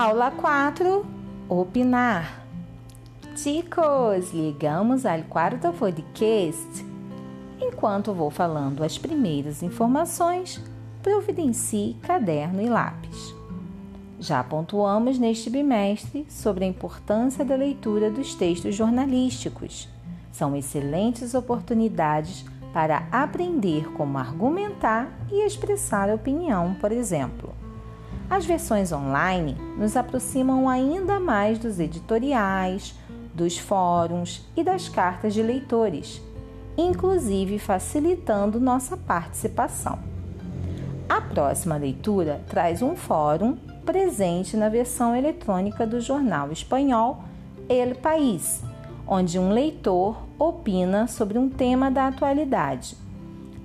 Aula 4 Opinar. Chicos, ligamos ao quarto podcast. Enquanto vou falando as primeiras informações, providencie caderno e lápis. Já pontuamos neste bimestre sobre a importância da leitura dos textos jornalísticos. São excelentes oportunidades para aprender como argumentar e expressar opinião, por exemplo. As versões online nos aproximam ainda mais dos editoriais, dos fóruns e das cartas de leitores, inclusive facilitando nossa participação. A próxima leitura traz um fórum presente na versão eletrônica do jornal espanhol El País, onde um leitor opina sobre um tema da atualidade.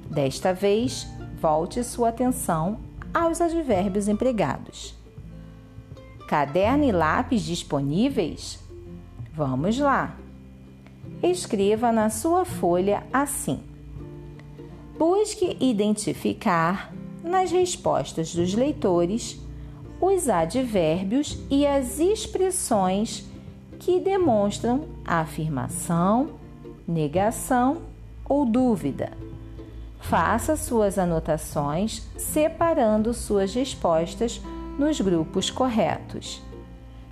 Desta vez, volte sua atenção aos advérbios empregados. Caderno e lápis disponíveis? Vamos lá! Escreva na sua folha assim: Busque identificar nas respostas dos leitores os advérbios e as expressões que demonstram afirmação, negação ou dúvida. Faça suas anotações separando suas respostas nos grupos corretos.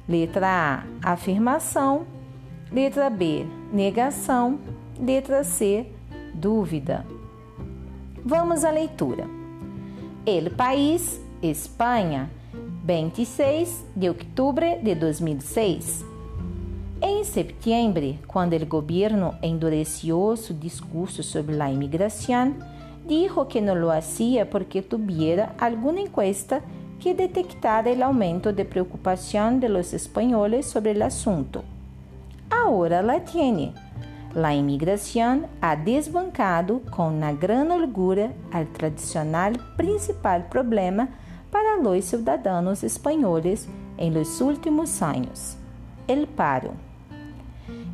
Letra A: afirmação. Letra B: negação. Letra C: dúvida. Vamos à leitura. El País, Espanha, 26 de outubro de 2006. Em setembro, quando o governo endureció seu discurso sobre a imigração, dijo que no lo hacía porque tuviera alguna encuesta que detectara el aumento de preocupación de los españoles sobre el asunto. Ahora la tiene. La inmigración ha desbancado con una gran holgura al tradicional principal problema para los ciudadanos españoles en los últimos años, el paro.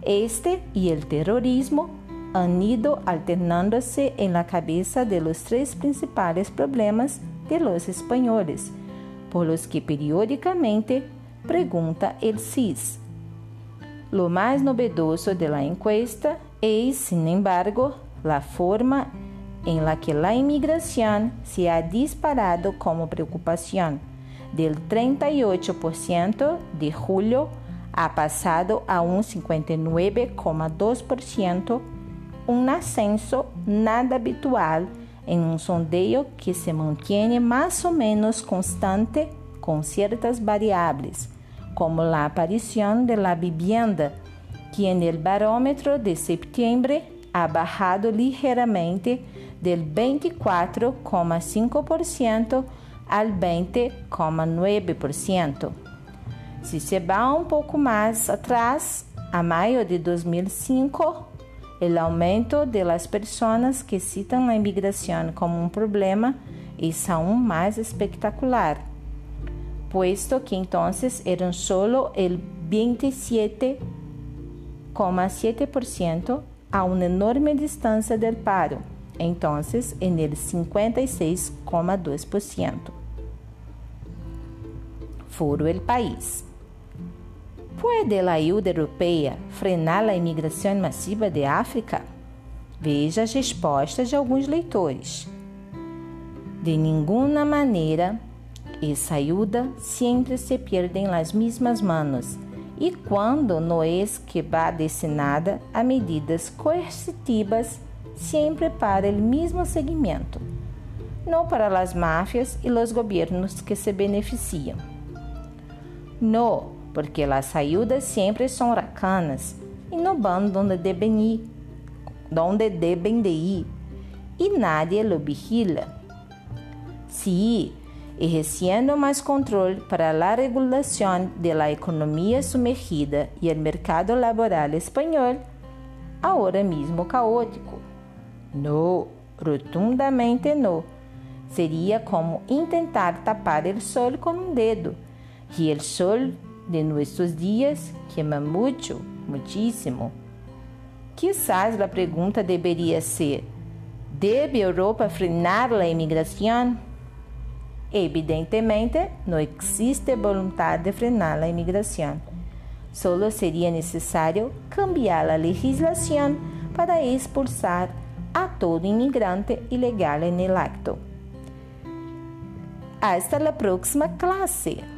Este y el terrorismo han ido alternándose en la cabeza de los tres principales problemas de los españoles, por los que periódicamente pregunta el CIS. Lo más novedoso de la encuesta es, sin embargo, la forma en la que la inmigración se ha disparado como preocupación. Del 38% de julio ha pasado a un 59,2% um ascenso nada habitual em um sondeio que se mantém mais ou menos constante com certas variáveis, como a aparição de la vivienda, que en el de setembro ha bajado ligeiramente del 24,5% al 20,9%. Se se vai um pouco mais atrás, a maio de 2005, o aumento de las personas que citam a imigração como um problema es aún mais espectacular, puesto que entonces eran solo el 27,7% a uma enorme distância del paro, entonces en el 56,2%. Foro el país. Pode a ajuda europeia frenar a imigração massiva de África? Veja as respostas de alguns leitores. De nenhuma maneira, essa ajuda sempre se perde nas mesmas manos e quando não é que vá destinada a medidas coercitivas sempre para o mesmo segmento, não para as máfias e os governos que se beneficiam. Não porque as ayudas sempre são racanas e no van donde deben donde deben de ir e nadie lo vigila. Sí, ejerciendo mais controle para a regulação de la economia sumergida e o mercado laboral espanhol, agora mesmo caótico. No, rotundamente no. Seria como tentar tapar o sol com um dedo, e o sol de nuestros dias quema mucho, muchísimo. Quizás a pergunta deveria ser: ¿debe Europa frenar a imigração? Evidentemente, no existe voluntad de frenar la inmigración. Solo sería necesario cambiar la legislación para expulsar a todo inmigrante ilegal en el acto. Hasta la próxima clase.